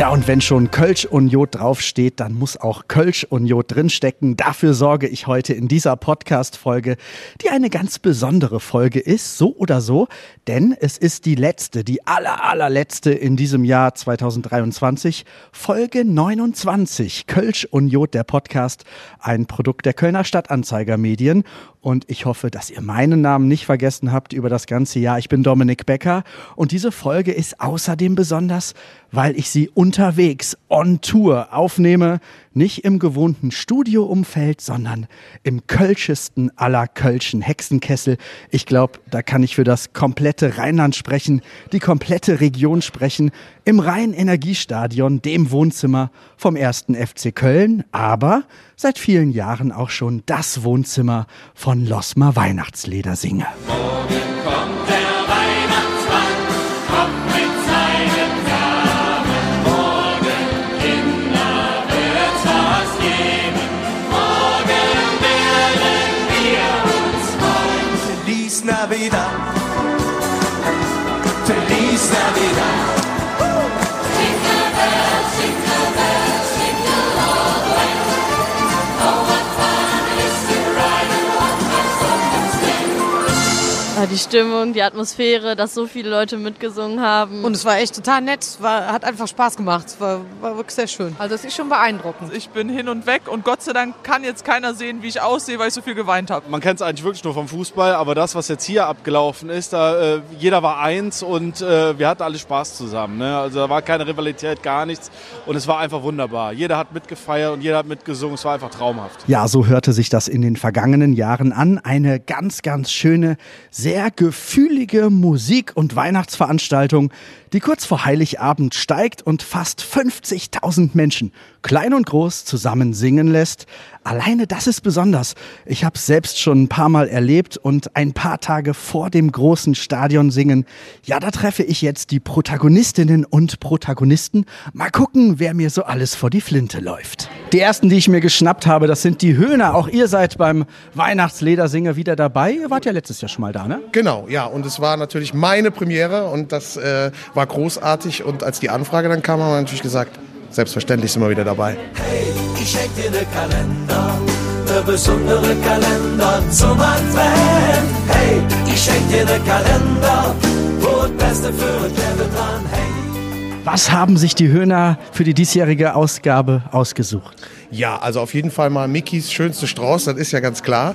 Ja, und wenn schon Kölsch und Jod draufsteht, dann muss auch Kölsch und Jod drinstecken. Dafür sorge ich heute in dieser Podcast-Folge, die eine ganz besondere Folge ist, so oder so, denn es ist die letzte, die aller, allerletzte in diesem Jahr 2023, Folge 29. Kölsch und Jod, der Podcast, ein Produkt der Kölner Stadtanzeiger Medien. Und ich hoffe, dass ihr meinen Namen nicht vergessen habt über das ganze Jahr. Ich bin Dominik Becker und diese Folge ist außerdem besonders, weil ich sie unterwegs on Tour aufnehme, nicht im gewohnten Studioumfeld, sondern im kölschesten aller Kölschen Hexenkessel. Ich glaube, da kann ich für das komplette Rheinland sprechen, die komplette Region sprechen, im Rhein-Energiestadion, dem Wohnzimmer vom ersten FC Köln, aber seit vielen Jahren auch schon das Wohnzimmer von Losmer Weihnachtsledersinge. Morgen kommt der 你的 die Stimmung, die Atmosphäre, dass so viele Leute mitgesungen haben. Und es war echt total nett, es war, hat einfach Spaß gemacht, es war, war wirklich sehr schön. Also es ist schon beeindruckend. Ich bin hin und weg und Gott sei Dank kann jetzt keiner sehen, wie ich aussehe, weil ich so viel geweint habe. Man kennt es eigentlich wirklich nur vom Fußball, aber das, was jetzt hier abgelaufen ist, da, äh, jeder war eins und äh, wir hatten alle Spaß zusammen. Ne? Also da war keine Rivalität, gar nichts und es war einfach wunderbar. Jeder hat mitgefeiert und jeder hat mitgesungen, es war einfach traumhaft. Ja, so hörte sich das in den vergangenen Jahren an. Eine ganz, ganz schöne, sehr gefühlige Musik- und Weihnachtsveranstaltung, die kurz vor Heiligabend steigt und fast 50.000 Menschen, klein und groß, zusammen singen lässt. Alleine das ist besonders. Ich habe selbst schon ein paar Mal erlebt und ein paar Tage vor dem großen Stadion singen. Ja, da treffe ich jetzt die Protagonistinnen und Protagonisten. Mal gucken, wer mir so alles vor die Flinte läuft. Die ersten, die ich mir geschnappt habe, das sind die Höhner. Auch ihr seid beim Weihnachtsledersinger wieder dabei. Ihr wart ja letztes Jahr schon mal da, ne? Genau, ja. Und es war natürlich meine Premiere und das äh, war großartig. Und als die Anfrage dann kam, haben wir natürlich gesagt, selbstverständlich sind wir wieder dabei. Hey, ich schenk dir ne Kalender, ne besondere Kalender zum Advent. Hey, ich schenk dir ne Kalender, wo das Beste für uns Leben dran hängt. Was haben sich die Höhner für die diesjährige Ausgabe ausgesucht? Ja, also auf jeden Fall mal Mickys schönste Strauß, das ist ja ganz klar.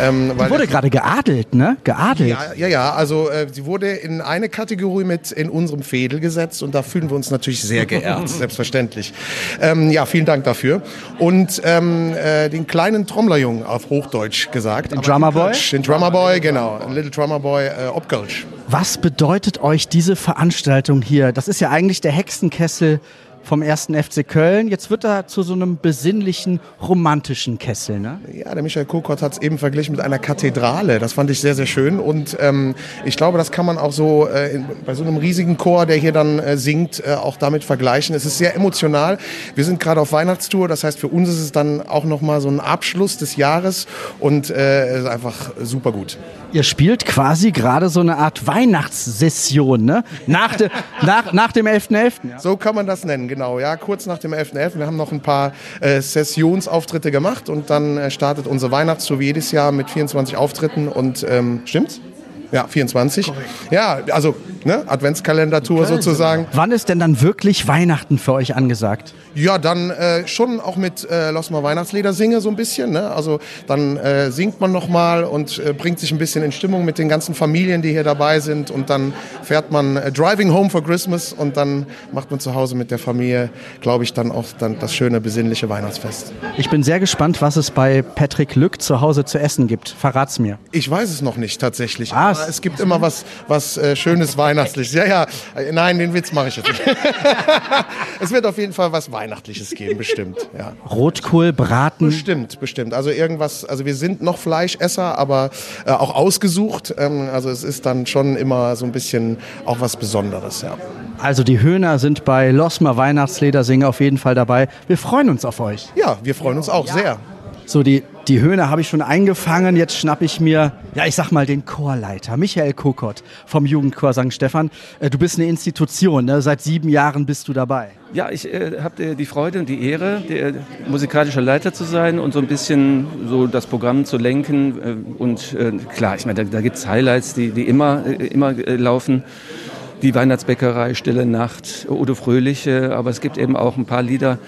Ähm, Die wurde gerade geadelt, ne? Geadelt. Ja, ja, ja, also äh, sie wurde in eine Kategorie mit in unserem Fädel gesetzt und da fühlen wir uns natürlich sehr geehrt, selbstverständlich. Ähm, ja, vielen Dank dafür. Und ähm, äh, den kleinen Trommlerjungen auf Hochdeutsch gesagt. Den Drummer Boy? Den Drummer Boy, genau. Little Drummer Boy, äh, Obgölsch. Was bedeutet euch diese Veranstaltung hier? Das ist ja eigentlich der Hexenkessel vom ersten FC Köln. Jetzt wird er zu so einem besinnlichen, romantischen Kessel, ne? Ja, der Michael Kokott hat es eben verglichen mit einer Kathedrale. Das fand ich sehr, sehr schön. Und ähm, ich glaube, das kann man auch so äh, in, bei so einem riesigen Chor, der hier dann äh, singt, äh, auch damit vergleichen. Es ist sehr emotional. Wir sind gerade auf Weihnachtstour. Das heißt, für uns ist es dann auch nochmal so ein Abschluss des Jahres und äh, es ist einfach super gut. Ihr spielt quasi gerade so eine Art Weihnachtssession, ne? Nach, de, nach, nach dem 11.11. Ja. So kann man das nennen, genau. Ja, kurz nach dem 11.11. Wir haben noch ein paar äh, Sessionsauftritte gemacht und dann äh, startet unsere Weihnachtstour wie jedes Jahr mit 24 Auftritten und ähm, stimmt's? Ja, 24. Ja, also ne, Adventskalender-Tour sozusagen. Wann ist denn dann wirklich Weihnachten für euch angesagt? Ja, dann äh, schon auch mit äh, Lass mal Weihnachtslieder singe so ein bisschen. Ne? Also dann äh, singt man nochmal und äh, bringt sich ein bisschen in Stimmung mit den ganzen Familien, die hier dabei sind. Und dann fährt man äh, Driving Home for Christmas und dann macht man zu Hause mit der Familie, glaube ich, dann auch dann das schöne, besinnliche Weihnachtsfest. Ich bin sehr gespannt, was es bei Patrick Lück zu Hause zu essen gibt. Verrat's mir. Ich weiß es noch nicht tatsächlich. Was? Aber es gibt immer was, was äh, schönes Weihnachtsfest Weihnachtliches. Ja, ja. Äh, Nein, den Witz mache ich jetzt nicht. es wird auf jeden Fall was Weihnachtliches geben, bestimmt. Ja. Rotkohl, Braten. Bestimmt, bestimmt. Also irgendwas, also wir sind noch Fleischesser, aber äh, auch ausgesucht. Ähm, also es ist dann schon immer so ein bisschen auch was Besonderes, ja. Also die Höhner sind bei Losmer Weihnachtsledersinger auf jeden Fall dabei. Wir freuen uns auf euch. Ja, wir freuen uns auch sehr. So, die, die Höhner habe ich schon eingefangen. Jetzt schnapp ich mir, ja, ich sag mal, den Chorleiter, Michael Kokott vom Jugendchor St. Stephan. Äh, Du bist eine Institution, ne? seit sieben Jahren bist du dabei. Ja, ich äh, habe die Freude und die Ehre, der musikalischer Leiter zu sein und so ein bisschen so das Programm zu lenken. Äh, und äh, klar, ich meine, da, da gibt's Highlights, die, die immer, äh, immer laufen. Die Weihnachtsbäckerei, Stille Nacht, Udo Fröhliche, aber es gibt eben auch ein paar Lieder,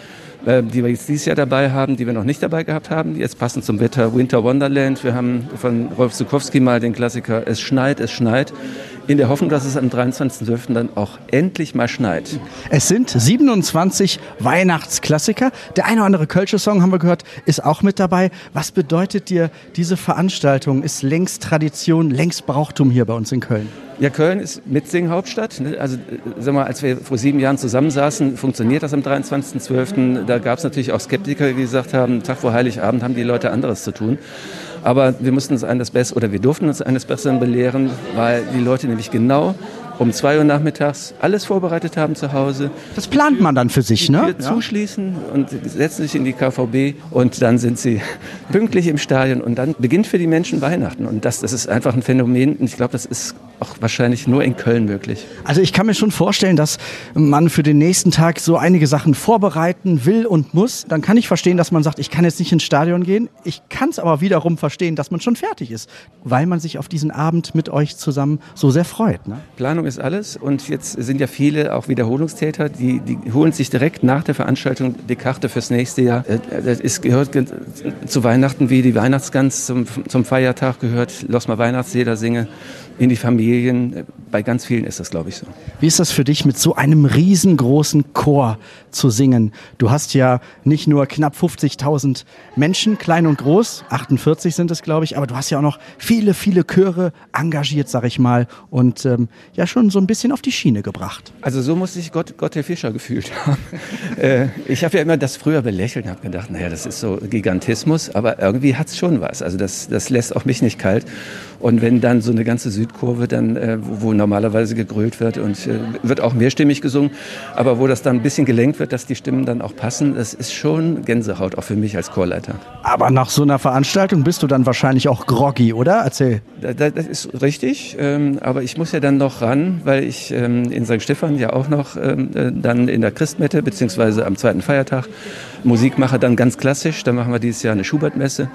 äh, die wir jetzt dieses Jahr dabei haben, die wir noch nicht dabei gehabt haben. Jetzt passend zum Wetter Winter Wonderland. Wir haben von Rolf Zukowski mal den Klassiker Es schneit, es schneit. In der Hoffnung, dass es am 23.12. dann auch endlich mal schneit. Es sind 27 Weihnachtsklassiker. Der eine oder andere Kölsche Song, haben wir gehört, ist auch mit dabei. Was bedeutet dir diese Veranstaltung? Ist längst Tradition, längst Brauchtum hier bei uns in Köln? Ja, Köln ist Mitsingen-Hauptstadt. ne? Also, äh, sag mal, als wir vor sieben Jahren zusammensaßen, funktioniert das am 23.12. Da gab es natürlich auch Skeptiker, die gesagt haben, Tag vor Heiligabend haben die Leute anderes zu tun. Aber wir mussten uns eines Besseren, oder wir durften uns eines Besseren belehren, weil die Leute nämlich genau um zwei Uhr nachmittags alles vorbereitet haben zu Hause. Das plant man dann für sich, ne? Zuschließen und setzen sich in die KVB und dann sind sie pünktlich im Stadion und dann beginnt für die Menschen Weihnachten. Und das, das ist einfach ein Phänomen und ich glaube, das ist auch wahrscheinlich nur in Köln möglich. Also ich kann mir schon vorstellen, dass man für den nächsten Tag so einige Sachen vorbereiten will und muss. Dann kann ich verstehen, dass man sagt, ich kann jetzt nicht ins Stadion gehen. Ich kann es aber wiederum verstehen, dass man schon fertig ist, weil man sich auf diesen Abend mit euch zusammen so sehr freut. Ne? Planung ist alles und jetzt sind ja viele auch Wiederholungstäter, die, die holen sich direkt nach der Veranstaltung die Karte fürs nächste Jahr. Äh, Das ist, gehört ge- zu Weihnachten wie die Weihnachtsgans zum, zum Feiertag gehört, Lass mal Weihnachtslieder singe in die Familien. Bei ganz vielen ist das, glaube ich, so. Wie ist das für dich, mit so einem riesengroßen Chor zu singen? Du hast ja nicht nur knapp 50.000 Menschen, klein und groß, 48 sind es, glaube ich, aber du hast ja auch noch viele, viele Chöre engagiert, sag ich mal, und ähm, ja schon so ein bisschen auf die Schiene gebracht. Also so musste sich Gott, Gott der Fischer gefühlt haben. äh, ich habe ja immer das früher belächelt und habe gedacht, naja, das ist so Gigantismus, aber irgendwie hat's schon was. Also das, das lässt auch mich nicht kalt. Und wenn dann so eine ganze Südkurve dann, äh, wo, wo normalerweise gegrölt wird und äh, wird auch mehrstimmig gesungen, aber wo das dann ein bisschen gelenkt wird, dass die Stimmen dann auch passen, das ist schon Gänsehaut, auch für mich als Chorleiter. Aber nach so einer Veranstaltung bist du dann wahrscheinlich auch groggy, oder? Erzähl. Da- da- Das ist richtig, ähm, aber ich muss ja dann noch ran, weil ich ähm, in St. Stephan ja auch noch ähm, äh, dann in der Christmette beziehungsweise am zweiten Feiertag Musik mache, dann ganz klassisch. Da machen wir dieses Jahr eine Schubertmesse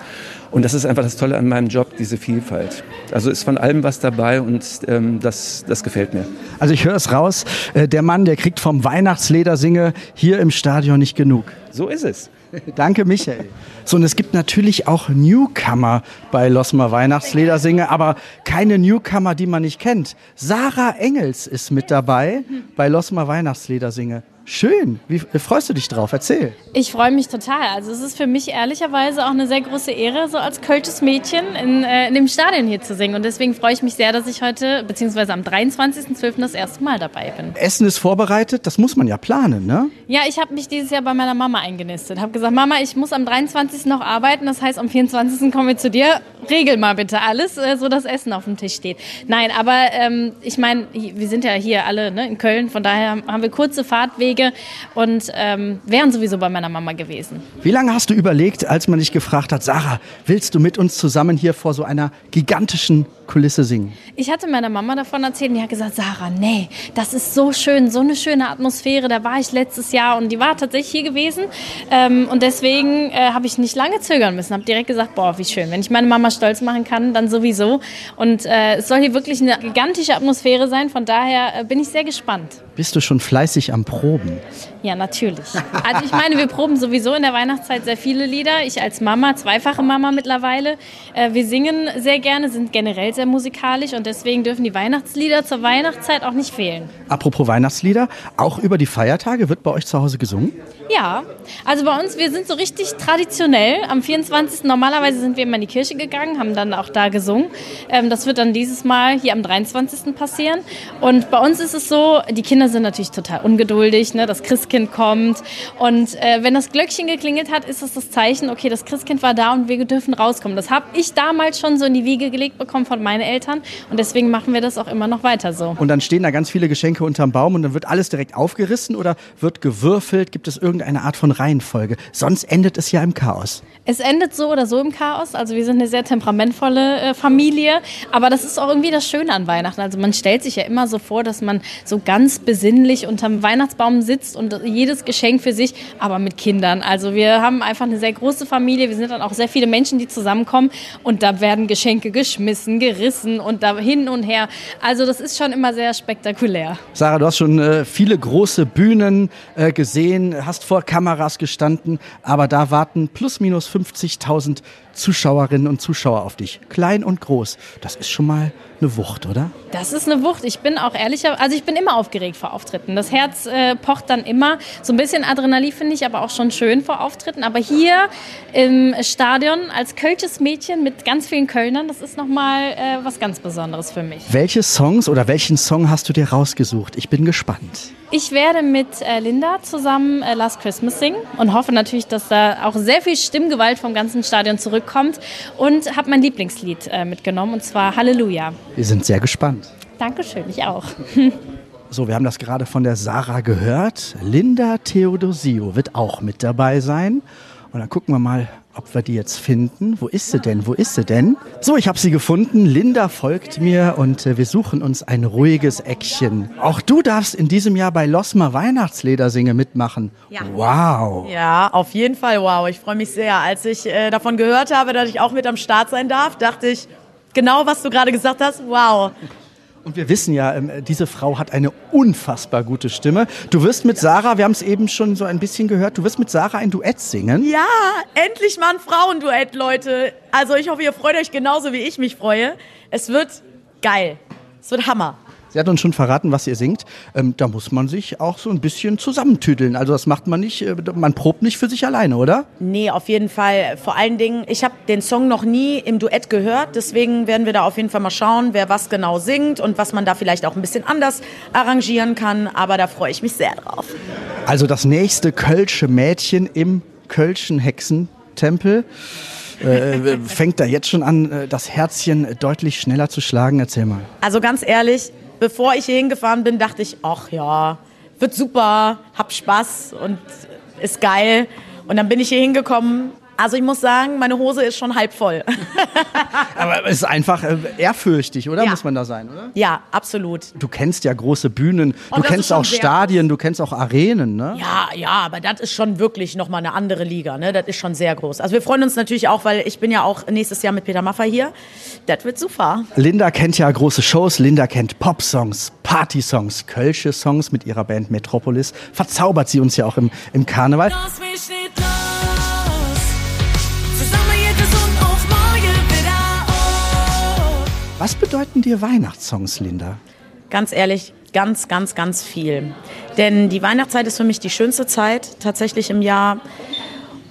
und das ist einfach das Tolle an meinem Job, diese Vielfalt. Also ist von allem was dabei und ähm, das, das gefällt mir. Also ich höre es raus, äh, der Mann, der kriegt vom Weihnachtsledersinge hier im Stadion nicht genug. So ist es. Danke, Michael. So, und es gibt natürlich auch Newcomer bei Losmer Weihnachtsledersinge, aber keine Newcomer, die man nicht kennt. Sarah Engels ist mit dabei bei Losmer Weihnachtsledersinge. Schön. Wie äh, freust du dich drauf? Erzähl. Ich freue mich total. Also es ist für mich ehrlicherweise auch eine sehr große Ehre, so als kölsches Mädchen in, äh, in dem Stadion hier zu singen. Und deswegen freue ich mich sehr, dass ich heute, beziehungsweise am 23.12. das erste Mal dabei bin. Essen ist vorbereitet, das muss man ja planen, ne? Ja, ich habe mich dieses Jahr bei meiner Mama eingenistet. Habe gesagt, Mama, ich muss am 23. noch arbeiten. Das heißt, am 24. kommen wir zu dir. Regel mal bitte alles, äh, so dass Essen auf dem Tisch steht. Nein, aber ähm, ich meine, wir sind ja hier alle ne, in Köln. Von daher haben wir kurze Fahrtwege und ähm, wären sowieso bei meiner Mama gewesen. Wie lange hast du überlegt, als man dich gefragt hat, Sarah, willst du mit uns zusammen hier vor so einer gigantischen Kulisse singen? Ich hatte meiner Mama davon erzählt und die hat gesagt, Sarah, nee, das ist so schön, so eine schöne Atmosphäre. Da war ich letztes Jahr und die war tatsächlich hier gewesen. Ähm, und deswegen äh, habe ich nicht lange zögern müssen. Habe direkt gesagt, boah, wie schön. Wenn ich meine Mama stolz machen kann, dann sowieso. Und äh, es soll hier wirklich eine gigantische Atmosphäre sein. Von daher äh, bin ich sehr gespannt. Bist du schon fleißig am Proben? うん Ja, natürlich. Also ich meine, wir proben sowieso in der Weihnachtszeit sehr viele Lieder. Ich als Mama, zweifache Mama mittlerweile. Äh, wir singen sehr gerne, sind generell sehr musikalisch und deswegen dürfen die Weihnachtslieder zur Weihnachtszeit auch nicht fehlen. Apropos Weihnachtslieder, auch über die Feiertage wird bei euch zu Hause gesungen? Ja, also bei uns, wir sind so richtig traditionell. Am 24. normalerweise sind wir immer in die Kirche gegangen, haben dann auch da gesungen. Ähm, das wird dann dieses Mal hier am 23. passieren. Und bei uns ist es so, die Kinder sind natürlich total ungeduldig, ne? das Christkind kommt. Und äh, wenn das Glöckchen geklingelt hat, ist es das Zeichen, okay, das Christkind war da und wir dürfen rauskommen. Das habe ich damals schon so in die Wiege gelegt bekommen von meinen Eltern. Und deswegen machen wir das auch immer noch weiter so. Und dann stehen da ganz viele Geschenke unterm Baum und dann wird alles direkt aufgerissen oder wird gewürfelt? Gibt es irgendeine Art von Reihenfolge? Sonst endet es ja im Chaos. Es endet so oder so im Chaos. Also wir sind eine sehr temperamentvolle äh, Familie. Aber das ist auch irgendwie das Schöne an Weihnachten. Also man stellt sich ja immer so vor, dass man so ganz besinnlich unterm Weihnachtsbaum sitzt und jedes Geschenk für sich, aber mit Kindern. Also wir haben einfach eine sehr große Familie. Wir sind dann auch sehr viele Menschen, die zusammenkommen. Und da werden Geschenke geschmissen, gerissen und da hin und her. Also das ist schon immer sehr spektakulär. Sarah, du hast schon äh, viele große Bühnen äh, gesehen, hast vor Kameras gestanden, aber da warten plus minus 50.000 Zuschauerinnen und Zuschauer auf dich. Klein und groß. Das ist schon mal eine Wucht, oder? Das ist eine Wucht. Ich bin auch ehrlicher, also ich bin immer aufgeregt vor Auftritten. Das Herz äh, pocht dann immer. So ein bisschen Adrenalin finde ich aber auch schon schön vor Auftritten. Aber hier im Stadion als Kölsches Mädchen mit ganz vielen Kölnern, das ist nochmal äh, was ganz Besonderes für mich. Welche Songs oder welchen Song hast du dir rausgesucht? Ich bin gespannt. Ich werde mit äh, Linda zusammen äh, Last Christmas singen und hoffe natürlich, dass da auch sehr viel Stimmgewalt vom ganzen Stadion zurückkommt und habe mein Lieblingslied äh, mitgenommen und zwar Halleluja. Wir sind sehr gespannt. Dankeschön, ich auch. So, wir haben das gerade von der Sarah gehört. Linda Theodosio wird auch mit dabei sein. Und dann gucken wir mal, ob wir die jetzt finden. Wo ist sie denn? Wo ist sie denn? So, ich habe sie gefunden. Linda folgt mir und äh, wir suchen uns ein ruhiges Eckchen. Auch du darfst in diesem Jahr bei Losmer Weihnachtsledersinge mitmachen. Ja. Wow. Ja, auf jeden Fall wow. Ich freue mich sehr. Als ich äh, davon gehört habe, dass ich auch mit am Start sein darf, dachte ich, genau was du gerade gesagt hast, wow. Und wir wissen ja, ähm, diese Frau hat eine unfassbar gute Stimme. Du wirst mit Sarah, wir haben es eben schon so ein bisschen gehört, du wirst mit Sarah ein Duett singen. Ja, endlich mal ein Frauenduett, Leute. Also ich hoffe, ihr freut euch genauso, wie ich mich freue. Es wird geil. Es wird Hammer. Sie hat uns schon verraten, was ihr singt. Ähm, da muss man sich auch so ein bisschen zusammentüdeln. Also das macht man nicht, äh, man probt nicht für sich alleine, oder? Nee, auf jeden Fall. Vor allen Dingen, ich habe den Song noch nie im Duett gehört. Deswegen werden wir da auf jeden Fall mal schauen, wer was genau singt und was man da vielleicht auch ein bisschen anders arrangieren kann. Aber da freue ich mich sehr drauf. Also das nächste Kölsche Mädchen im Kölschen Hexentempel. Äh, fängt da jetzt schon an, äh, das Herzchen deutlich schneller zu schlagen? Erzähl mal. Also ganz ehrlich, bevor ich hier hingefahren bin, dachte ich, ach ja, wird super, hab Spaß und ist geil. Und dann bin ich hier hingekommen. Also ich muss sagen, meine Hose ist schon halb voll. Aber es ist einfach äh, ehrfürchtig, oder? Ja. Muss man da sein, oder? Ja, absolut. Du kennst ja große Bühnen, Oh, du kennst auch Stadien, du kennst auch Arenen, ne? Ja, ja, aber das ist schon wirklich nochmal eine andere Liga. Ne? Das ist schon sehr groß. Also wir freuen uns natürlich auch, weil ich bin ja auch nächstes Jahr mit Peter Maffay hier. Das wird super. Linda kennt ja große Shows, Linda kennt Pop-Songs, Party-Songs, Kölsche Songs mit ihrer Band Metropolis. Verzaubert sie uns ja auch im, im Karneval. Lass mich nicht los. Was bedeuten dir Weihnachtssongs, Linda? Ganz ehrlich, ganz, ganz, ganz viel. Denn die Weihnachtszeit ist für mich die schönste Zeit tatsächlich im Jahr.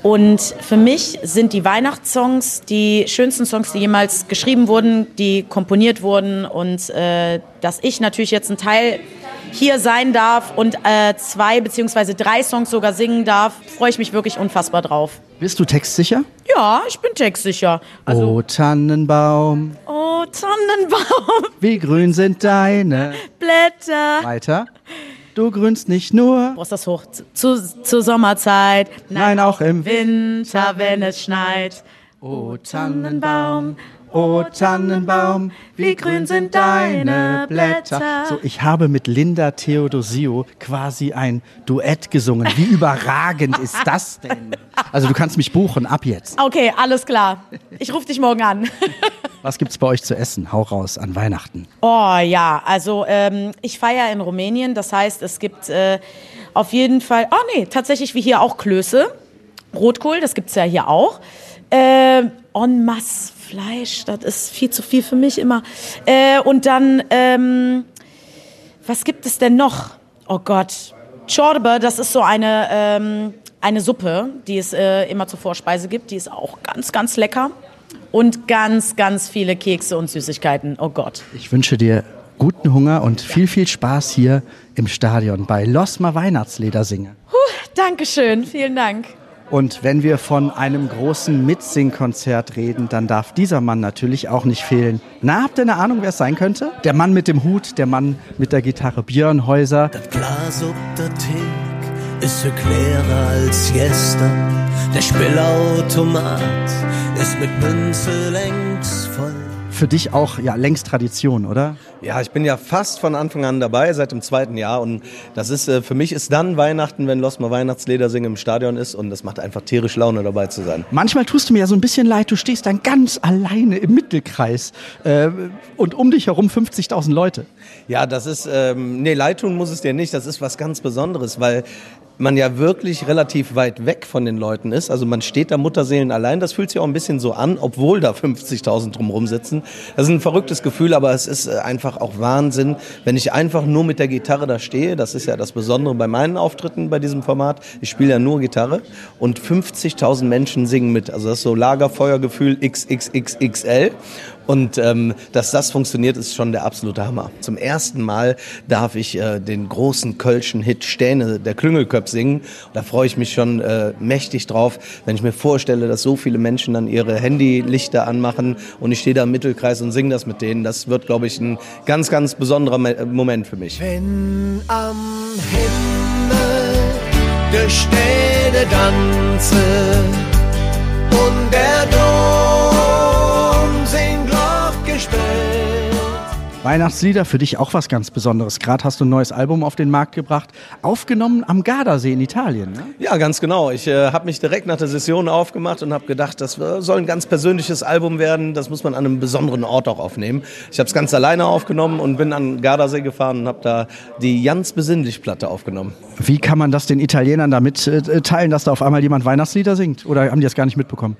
Und für mich sind die Weihnachtssongs die schönsten Songs, die jemals geschrieben wurden, die komponiert wurden. Und äh, dass ich natürlich jetzt ein Teil hier sein darf und äh, zwei beziehungsweise drei Songs sogar singen darf, freue ich mich wirklich unfassbar drauf. Bist du textsicher? Ja, ich bin textsicher. oh Tannenbaum, Oh, Tannenbaum, wie grün sind deine Blätter. Weiter. Du grünst nicht nur, ist das hoch? Zu, zur Sommerzeit. nein, auch im Winter, wenn es schneit. O Tannenbaum, o Tannenbaum, wie grün sind deine Blätter. So, ich habe mit Linda Theodosio quasi ein Duett gesungen. Wie überragend ist das denn? Also du kannst mich buchen, ab jetzt. Okay, alles klar. Ich rufe dich morgen an. Was gibt's bei euch zu essen? Hau raus an Weihnachten. Oh ja, also ähm, ich feiere in Rumänien. Das heißt, es gibt äh, Auf jeden Fall, oh nee, tatsächlich wie hier auch Klöße. Rotkohl, das gibt's ja hier auch. Äh, en masse Fleisch, das ist viel zu viel für mich immer. Äh, und dann, ähm, was gibt es denn noch? Oh Gott, Chorbe, das ist so eine, ähm, eine Suppe, die es äh, immer zur Vorspeise gibt. Die ist auch ganz, ganz lecker. Und ganz, ganz viele Kekse und Süßigkeiten. Oh Gott. Ich wünsche dir guten Hunger und viel, viel Spaß hier im Stadion bei Losmer Weihnachtsledersinge. Puh, Dankeschön, vielen Dank. Und wenn wir von einem großen Mitsingkonzert reden, dann darf dieser Mann natürlich auch nicht fehlen. Na, habt ihr eine Ahnung, wer es sein könnte? Der Mann mit dem Hut, der Mann mit der Gitarre, Björn Häuser. Glas ob der Thek ist klarer als gestern. Der Spielautomat ist mit Münze längst voll. Für dich auch ja längst Tradition, oder? Ja, ich bin ja fast von Anfang an dabei, seit dem zweiten Jahr. Und das ist, äh, für mich ist dann Weihnachten, wenn Losmer Weihnachtslieder singen im Stadion ist. Und das macht einfach tierisch Laune, dabei zu sein. Manchmal tust du mir ja so ein bisschen leid, du stehst dann ganz alleine im Mittelkreis äh, und um dich herum 50.000 Leute. Ja, das ist, ähm, nee, leid tun muss es dir nicht. Das ist was ganz Besonderes, weil man ja wirklich relativ weit weg von den Leuten ist. Also man steht da Mutterseelen allein. Das fühlt sich auch ein bisschen so an, obwohl da 50.000 drumherum sitzen. Das ist ein verrücktes Gefühl, aber es ist äh, einfach auch Wahnsinn, wenn ich einfach nur mit der Gitarre da stehe. Das ist ja das Besondere bei meinen Auftritten bei diesem Format. Ich spiele ja nur Gitarre und 50.000 Menschen singen mit. Also das ist so Lagerfeuergefühl XXXXL. Und ähm, dass das funktioniert, ist schon der absolute Hammer. Zum ersten Mal darf ich äh, den großen kölschen Hit Stähne der Klüngelköp singen. Da freue ich mich schon äh, mächtig drauf, wenn ich mir vorstelle, dass so viele Menschen dann ihre Handylichter anmachen und ich stehe da im Mittelkreis und singe das mit denen. Das wird, glaube ich, ein ganz, ganz besonderer Me Moment für mich. Wenn am Himmel der Städte tanze und der Dom Weihnachtslieder für dich auch was ganz Besonderes. Gerade hast du ein neues Album auf den Markt gebracht, aufgenommen am Gardasee in Italien. Ne? Ja, ganz genau. Ich äh, habe mich direkt nach der Session aufgemacht und habe gedacht, das äh, soll ein ganz persönliches Album werden. Das muss man an einem besonderen Ort auch aufnehmen. Ich habe es ganz alleine aufgenommen und bin an den Gardasee gefahren und habe da die Jans Besinnlich-Platte aufgenommen. Wie kann man das den Italienern damit äh, teilen, dass da auf einmal jemand Weihnachtslieder singt? Oder haben die das gar nicht mitbekommen?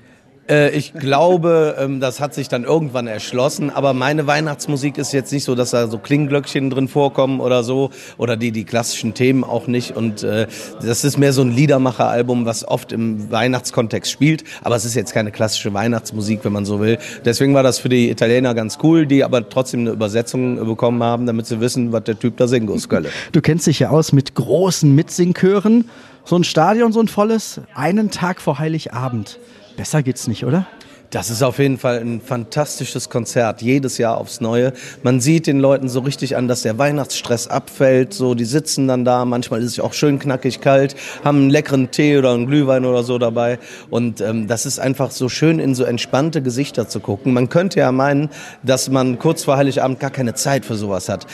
Äh, ich glaube, ähm, das hat sich dann irgendwann erschlossen, aber meine Weihnachtsmusik ist jetzt nicht so, dass da so Klingglöckchen drin vorkommen oder so oder die, die klassischen Themen auch nicht und äh, das ist mehr so ein Liedermacher-Album, was oft im Weihnachtskontext spielt, aber es ist jetzt keine klassische Weihnachtsmusik, wenn man so will. Deswegen war das für die Italiener ganz cool, die aber trotzdem eine Übersetzung bekommen haben, damit sie wissen, was der Typ da singt aus Kölle. Du kennst dich ja aus mit großen Mitsingchören. So ein Stadion, so ein volles, einen Tag vor Heiligabend. Besser geht's nicht, oder? Das ist auf jeden Fall ein fantastisches Konzert, jedes Jahr aufs Neue. Man sieht den Leuten so richtig an, dass der Weihnachtsstress abfällt. So, die sitzen dann da, manchmal ist es auch schön knackig kalt, haben einen leckeren Tee oder einen Glühwein oder so dabei. Und ähm, das ist einfach so schön, in so entspannte Gesichter zu gucken. Man könnte ja meinen, dass man kurz vor Heiligabend gar keine Zeit für sowas hat.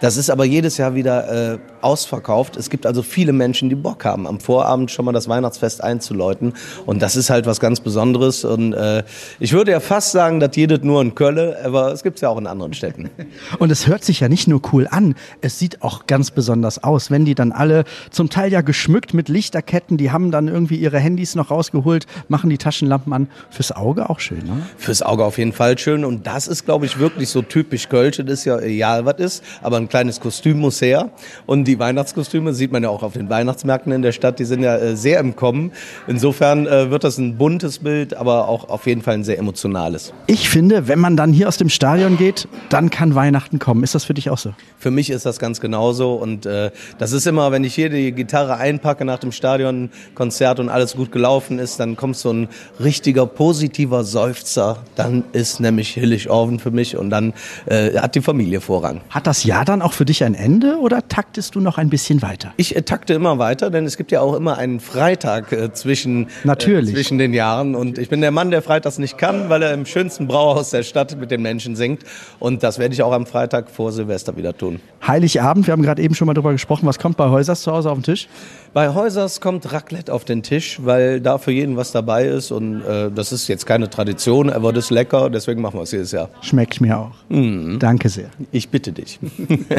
Das ist aber jedes Jahr wieder äh, ausverkauft. Es gibt also viele Menschen, die Bock haben, am Vorabend schon mal das Weihnachtsfest einzuläuten. Und das ist halt was ganz Besonderes. Und äh, ich würde ja fast sagen, dass jedes nur in Köln, aber es gibt's ja auch in anderen Städten. Und es hört sich ja nicht nur cool an, es sieht auch ganz besonders aus, wenn die dann alle zum Teil ja geschmückt mit Lichterketten, die haben dann irgendwie ihre Handys noch rausgeholt, machen die Taschenlampen an. Fürs Auge auch schön, ne? Fürs Auge auf jeden Fall schön. Und das ist, glaube ich, wirklich so typisch Kölsch. Das ist ja egal, was ist. Aber kleines Kostüm muss her. Und die Weihnachtskostüme sieht man ja auch auf den Weihnachtsmärkten in der Stadt. Die sind ja äh, sehr im Kommen. Insofern äh, wird das ein buntes Bild, aber auch auf jeden Fall ein sehr emotionales. Ich finde, wenn man dann hier aus dem Stadion geht, dann kann Weihnachten kommen. Ist das für dich auch so? Für mich ist das ganz genauso. Und äh, das ist immer, wenn ich hier die Gitarre einpacke nach dem Stadionkonzert und alles gut gelaufen ist, dann kommt so ein richtiger positiver Seufzer. Dann ist nämlich Hilligorven für mich und dann äh, hat die Familie Vorrang. Hat das Jahr dann auch für dich ein Ende oder taktest du noch ein bisschen weiter? Ich äh, takte immer weiter, denn es gibt ja auch immer einen Freitag äh, zwischen, Natürlich. Äh, zwischen den Jahren. Und ich bin der Mann, der freitags nicht kann, weil er im schönsten Brauhaus der Stadt mit den Menschen singt. Und das werde ich auch am Freitag vor Silvester wieder tun. Heiligabend, wir haben gerade eben schon mal drüber gesprochen, was kommt bei Häusers zu Hause auf den Tisch? Bei Häusers kommt Raclette auf den Tisch, weil da für jeden was dabei ist. Und äh, das ist jetzt keine Tradition, aber das ist lecker, deswegen machen wir es jedes Jahr. Schmeckt mir auch. Mhm. Danke sehr. Ich bitte dich.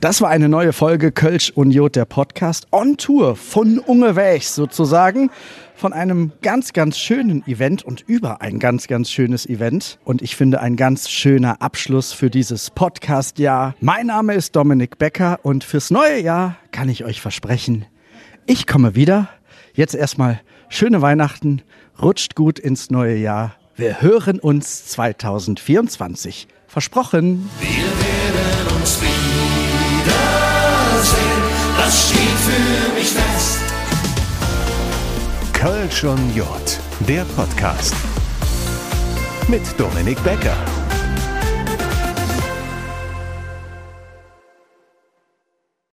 Das war eine neue Folge Kölsch und Jod, der Podcast on Tour von Unge Weg sozusagen. Von einem ganz, ganz schönen Event und über ein ganz, ganz schönes Event. Und ich finde ein ganz schöner Abschluss für dieses Podcast-Jahr. Mein Name ist Dominik Becker und fürs neue Jahr kann ich euch versprechen, ich komme wieder. Jetzt erstmal schöne Weihnachten, rutscht gut ins neue Jahr. Wir hören uns 2024. Versprochen. Wir das steht für mich fest. Kölsch und Jod, der Podcast. Mit Dominik Becker.